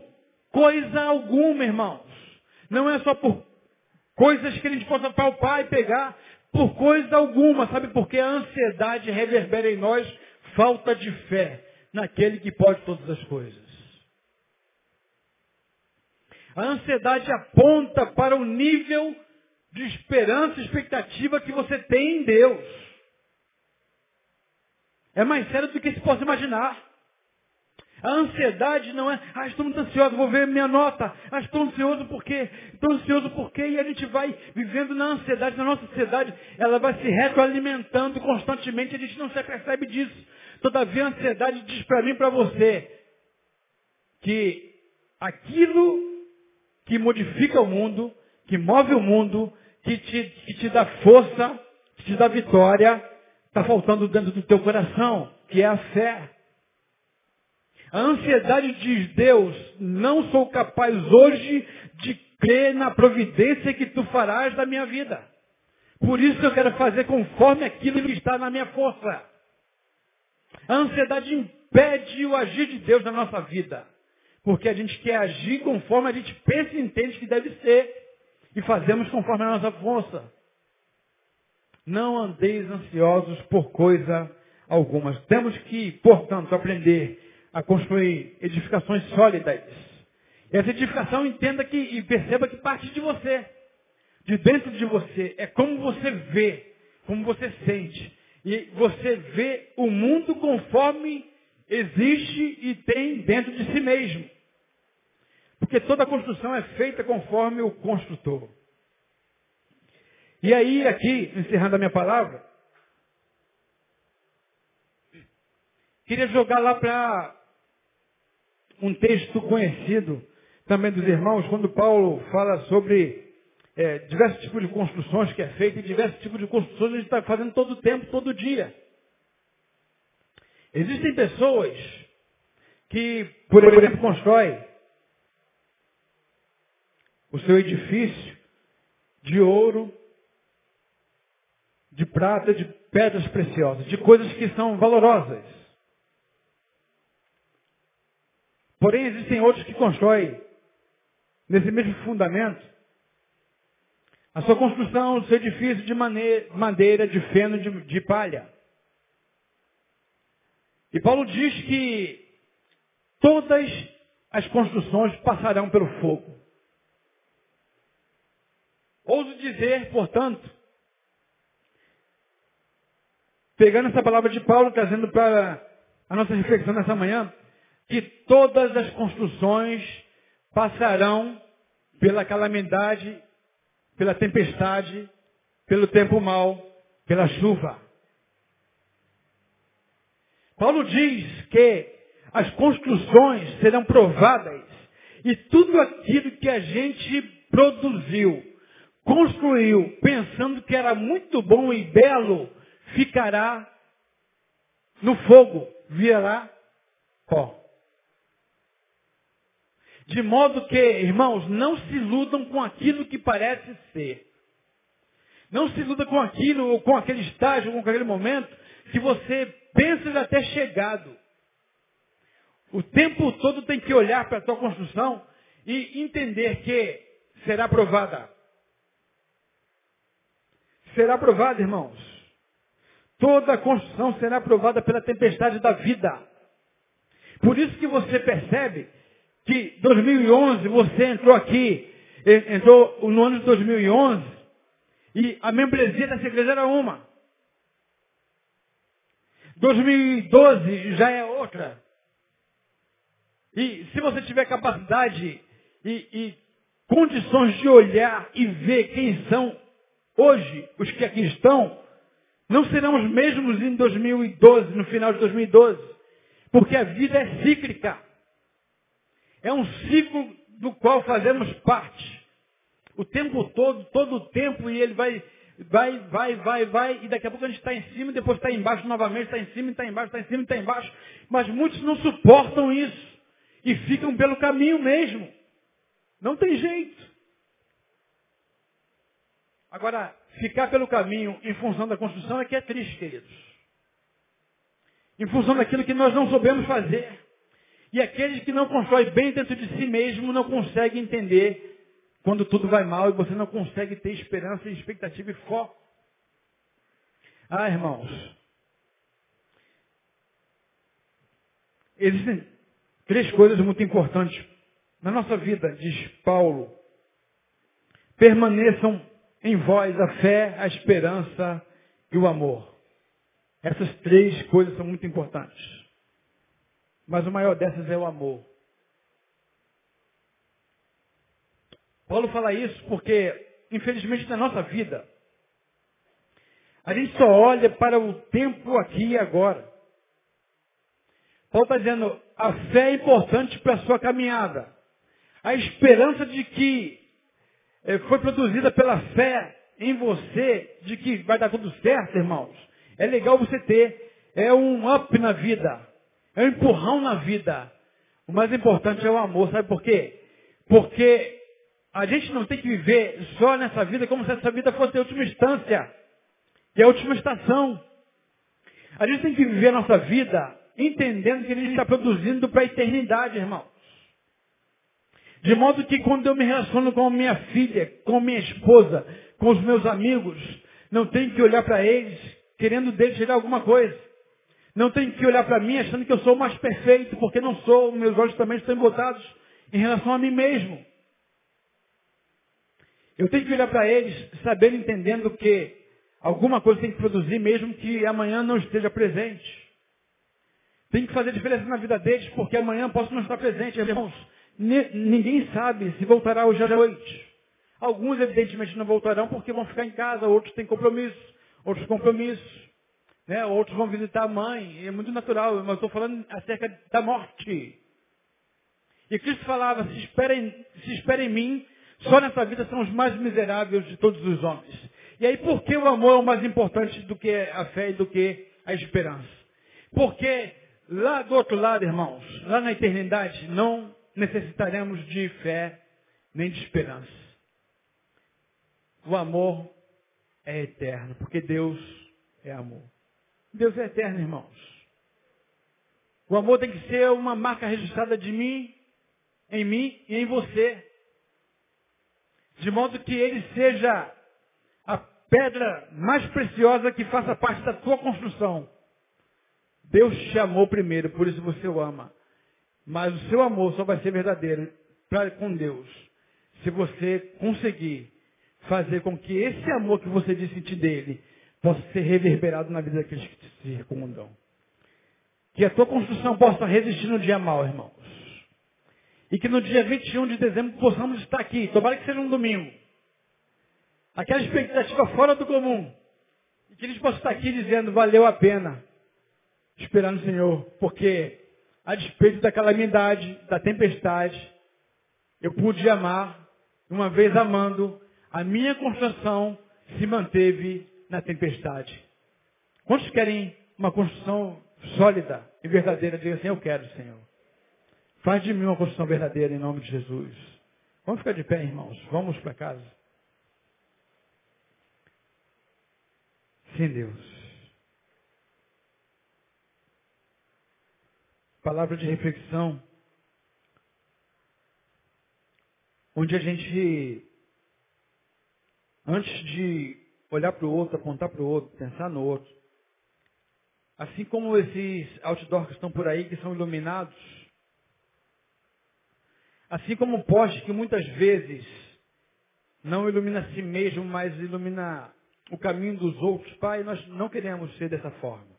coisa alguma, irmãos. Não é só por coisas que a gente possa palpar e pegar, por coisa alguma. Sabe por que a ansiedade reverbera em nós falta de fé naquele que pode todas as coisas. A ansiedade aponta para o nível de esperança e expectativa que você tem em Deus. É mais sério do que se possa imaginar. A ansiedade não é, ah, estou muito ansioso, vou ver minha nota. Ah, estou ansioso por quê? Estou ansioso por quê? E a gente vai vivendo na ansiedade, na nossa ansiedade, ela vai se retroalimentando constantemente, a gente não se percebe disso. Todavia a ansiedade diz para mim e para você que aquilo que modifica o mundo, que move o mundo, que te, que te dá força, que te dá vitória, está faltando dentro do teu coração, que é a fé. A ansiedade diz, Deus, não sou capaz hoje de crer na providência que tu farás da minha vida. Por isso eu quero fazer conforme aquilo que está na minha força. A ansiedade impede o agir de Deus na nossa vida. Porque a gente quer agir conforme a gente pensa e entende que deve ser. E fazemos conforme a nossa força. Não andeis ansiosos por coisa alguma. Temos que, portanto, aprender a construir edificações sólidas. E essa edificação entenda que e perceba que parte de você. De dentro de você. É como você vê, como você sente. E você vê o mundo conforme existe e tem dentro de si mesmo. Porque toda construção é feita conforme o construtor. E aí, aqui, encerrando a minha palavra, queria jogar lá para um texto conhecido também dos irmãos, quando Paulo fala sobre é, diversos tipos de construções que é feito e diversos tipos de construções a gente está fazendo todo o tempo, todo dia. Existem pessoas que, por exemplo, constroem o seu edifício de ouro, prata, de pedras preciosas, de coisas que são valorosas. Porém, existem outros que constroem nesse mesmo fundamento a sua construção, o seu edifício de madeira, de feno, de, de palha. E Paulo diz que todas as construções passarão pelo fogo. Ouso dizer, portanto, pegando essa palavra de Paulo, trazendo para a nossa reflexão nessa manhã, que todas as construções passarão pela calamidade, pela tempestade, pelo tempo mau, pela chuva. Paulo diz que as construções serão provadas e tudo aquilo que a gente produziu construiu pensando que era muito bom e belo, ficará no fogo, virá pó. De modo que, irmãos, não se iludam com aquilo que parece ser. Não se iluda com aquilo, ou com aquele estágio, ou com aquele momento, que você pensa já ter chegado. O tempo todo tem que olhar para a tua construção e entender que será aprovada será aprovada, irmãos. Toda a construção será aprovada pela tempestade da vida. Por isso que você percebe que 2011 você entrou aqui, entrou no ano de 2011 e a membresia dessa igreja era uma. 2012 já é outra. E se você tiver capacidade e, e condições de olhar e ver quem são Hoje, os que aqui estão, não serão os mesmos em 2012, no final de 2012. Porque a vida é cíclica. É um ciclo do qual fazemos parte. O tempo todo, todo o tempo, e ele vai, vai, vai, vai, vai, e daqui a pouco a gente está em cima, depois está embaixo novamente, está em cima, está embaixo, está em cima, está embaixo. Mas muitos não suportam isso. E ficam pelo caminho mesmo. Não tem jeito. Agora, ficar pelo caminho em função da construção é que é triste, queridos. em função daquilo que nós não soubemos fazer. E aqueles que não constroem bem dentro de si mesmo não conseguem entender quando tudo vai mal e você não consegue ter esperança, expectativa e foco. Ah, irmãos. Existem três coisas muito importantes na nossa vida, diz Paulo. Permaneçam em vós a fé, a esperança e o amor. Essas três coisas são muito importantes. Mas o maior dessas é o amor. Paulo fala isso porque, infelizmente, na nossa vida, a gente só olha para o tempo aqui e agora. Paulo está dizendo, a fé é importante para a sua caminhada. A esperança de que foi produzida pela fé em você, de que vai dar tudo certo, irmãos. É legal você ter. É um up na vida. É um empurrão na vida. O mais importante é o amor. Sabe por quê? Porque a gente não tem que viver só nessa vida como se essa vida fosse a última instância. E a última estação. A gente tem que viver a nossa vida entendendo que a gente está produzindo para a eternidade, irmãos. De modo que quando eu me relaciono com a minha filha, com minha esposa, com os meus amigos, não tenho que olhar para eles querendo deles tirar alguma coisa. Não tenho que olhar para mim achando que eu sou o mais perfeito, porque não sou, meus olhos também estão botados em relação a mim mesmo. Eu tenho que olhar para eles, saber entendendo que alguma coisa tem que produzir mesmo que amanhã não esteja presente. Tem que fazer diferença na vida deles, porque amanhã posso não estar presente. Irmãos, ninguém sabe se voltará hoje à noite. Alguns, evidentemente, não voltarão porque vão ficar em casa, outros têm compromissos, outros compromissos. Né? Outros vão visitar a mãe. É muito natural, mas estou falando acerca da morte. E Cristo falava, se espera, em, se espera em mim, só nessa vida são os mais miseráveis de todos os homens. E aí por que o amor é o mais importante do que a fé e do que a esperança? Porque Lá do outro lado, irmãos, lá na eternidade, não necessitaremos de fé nem de esperança. O amor é eterno, porque Deus é amor. Deus é eterno, irmãos. O amor tem que ser uma marca registrada de mim, em mim e em você. De modo que ele seja a pedra mais preciosa que faça parte da tua construção. Deus te amou primeiro, por isso você o ama. Mas o seu amor só vai ser verdadeiro pra, com Deus se você conseguir fazer com que esse amor que você diz sentir dele possa ser reverberado na vida daqueles que te circundam. Que a tua construção possa resistir no dia mal, irmãos. E que no dia 21 de dezembro possamos estar aqui. Tomara que seja um domingo. Aquela expectativa fora do comum. E que eles possam estar aqui dizendo, valeu a pena esperar no Senhor, porque a despeito da calamidade, da tempestade, eu pude amar, uma vez amando, a minha construção se manteve na tempestade. Quantos querem uma construção sólida e verdadeira? Diga assim, eu quero, Senhor. Faz de mim uma construção verdadeira em nome de Jesus. Vamos ficar de pé, irmãos. Vamos para casa. Sim, Deus. Palavra de reflexão, onde a gente, antes de olhar para o outro, apontar para o outro, pensar no outro, assim como esses outdoors que estão por aí, que são iluminados, assim como o poste que muitas vezes não ilumina a si mesmo, mas ilumina o caminho dos outros, Pai, nós não queremos ser dessa forma.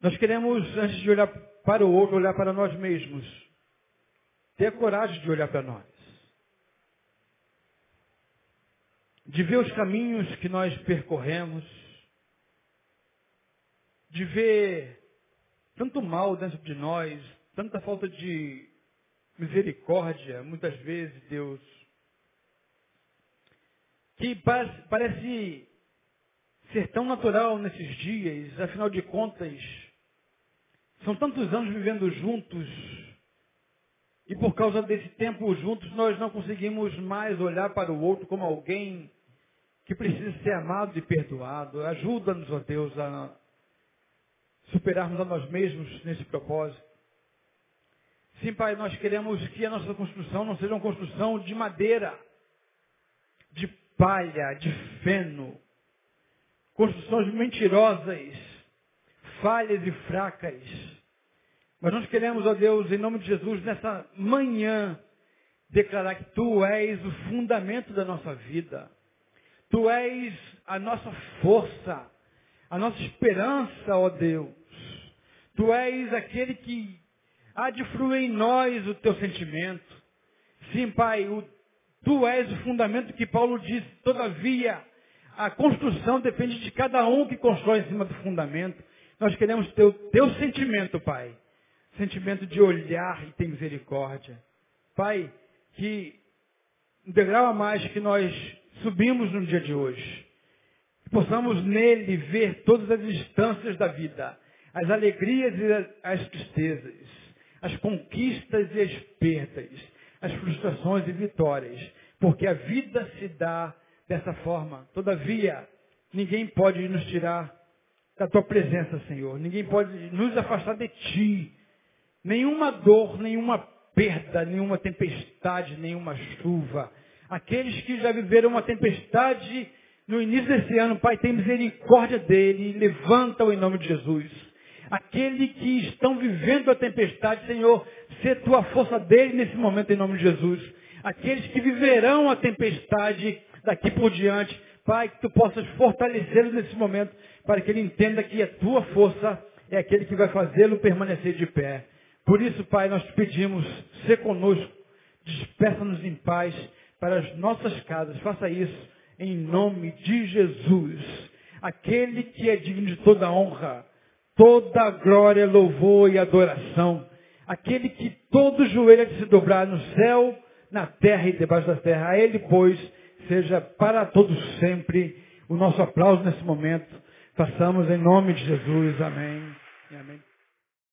Nós queremos, antes de olhar para o outro, olhar para nós mesmos. Ter coragem de olhar para nós. De ver os caminhos que nós percorremos. De ver tanto mal dentro de nós, tanta falta de misericórdia, muitas vezes, Deus. Que parece ser tão natural nesses dias, afinal de contas, são tantos anos vivendo juntos. E por causa desse tempo juntos, nós não conseguimos mais olhar para o outro como alguém que precisa ser amado e perdoado. Ajuda-nos, ó Deus, a superarmos a nós mesmos nesse propósito. Sim, Pai, nós queremos que a nossa construção não seja uma construção de madeira, de palha, de feno, construções mentirosas, falhas e fracas. Mas nós queremos, ó Deus, em nome de Jesus, nessa manhã, declarar que Tu és o fundamento da nossa vida. Tu és a nossa força, a nossa esperança, ó Deus. Tu és aquele que há de fluir em nós o teu sentimento. Sim, Pai, o, tu és o fundamento que Paulo diz, todavia, a construção depende de cada um que constrói em cima do fundamento. Nós queremos ter o teu sentimento, Pai. Sentimento de olhar e ter misericórdia. Pai, que um degrau a mais que nós subimos no dia de hoje, que possamos nele ver todas as instâncias da vida, as alegrias e as tristezas, as conquistas e as perdas, as frustrações e vitórias, porque a vida se dá dessa forma. Todavia, ninguém pode nos tirar da tua presença, Senhor. Ninguém pode nos afastar de ti. Nenhuma dor, nenhuma perda, nenhuma tempestade, nenhuma chuva. Aqueles que já viveram uma tempestade no início desse ano, Pai, tem misericórdia dele, levanta-o em nome de Jesus. Aquele que estão vivendo a tempestade, Senhor, ser tua força dele nesse momento em nome de Jesus. Aqueles que viverão a tempestade daqui por diante, Pai, que tu possas fortalecê-lo nesse momento, para que ele entenda que a tua força é aquele que vai fazê-lo permanecer de pé. Por isso, Pai, nós te pedimos, ser conosco, despeça-nos em paz para as nossas casas. Faça isso em nome de Jesus. Aquele que é digno de toda honra, toda glória, louvor e adoração. Aquele que todo joelho é de se dobrar no céu, na terra e debaixo da terra. A Ele, pois, seja para todos sempre o nosso aplauso nesse momento. Façamos em nome de Jesus. Amém. amém.